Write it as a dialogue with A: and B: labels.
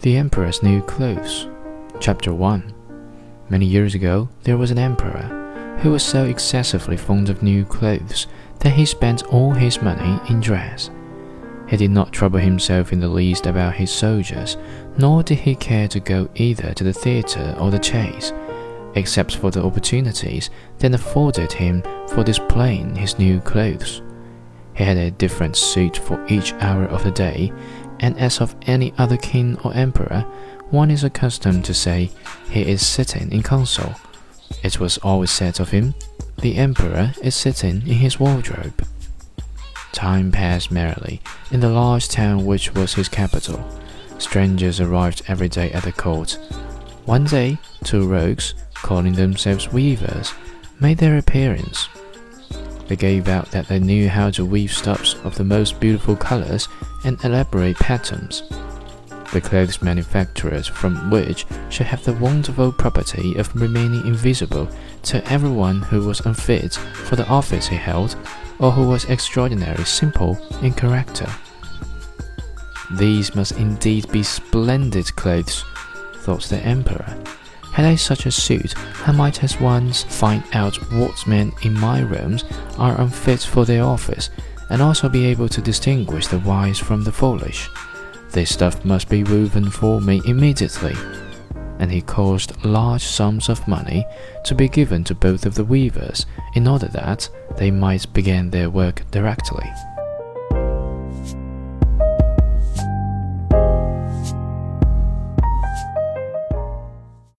A: The Emperor's New Clothes. Chapter 1 Many years ago, there was an emperor who was so excessively fond of new clothes that he spent all his money in dress. He did not trouble himself in the least about his soldiers, nor did he care to go either to the theatre or the chase, except for the opportunities then afforded him for displaying his new clothes. He had a different suit for each hour of the day, and as of any other king or emperor, one is accustomed to say he is sitting in council. It was always said of him, the emperor is sitting in his wardrobe. Time passed merrily in the large town which was his capital. Strangers arrived every day at the court. One day, two rogues, calling themselves weavers, made their appearance. They gave out that they knew how to weave stuffs of the most beautiful colors and elaborate patterns. The clothes manufacturers from which should have the wonderful property of remaining invisible to everyone who was unfit for the office he held or who was extraordinarily simple in character. These must indeed be splendid clothes, thought the emperor. Had I such a suit, I might at once find out what men in my rooms are unfit for their office, and also be able to distinguish the wise from the foolish. This stuff must be woven for me immediately. And he caused large sums of money to be given to both of the weavers in order that they might begin their work directly.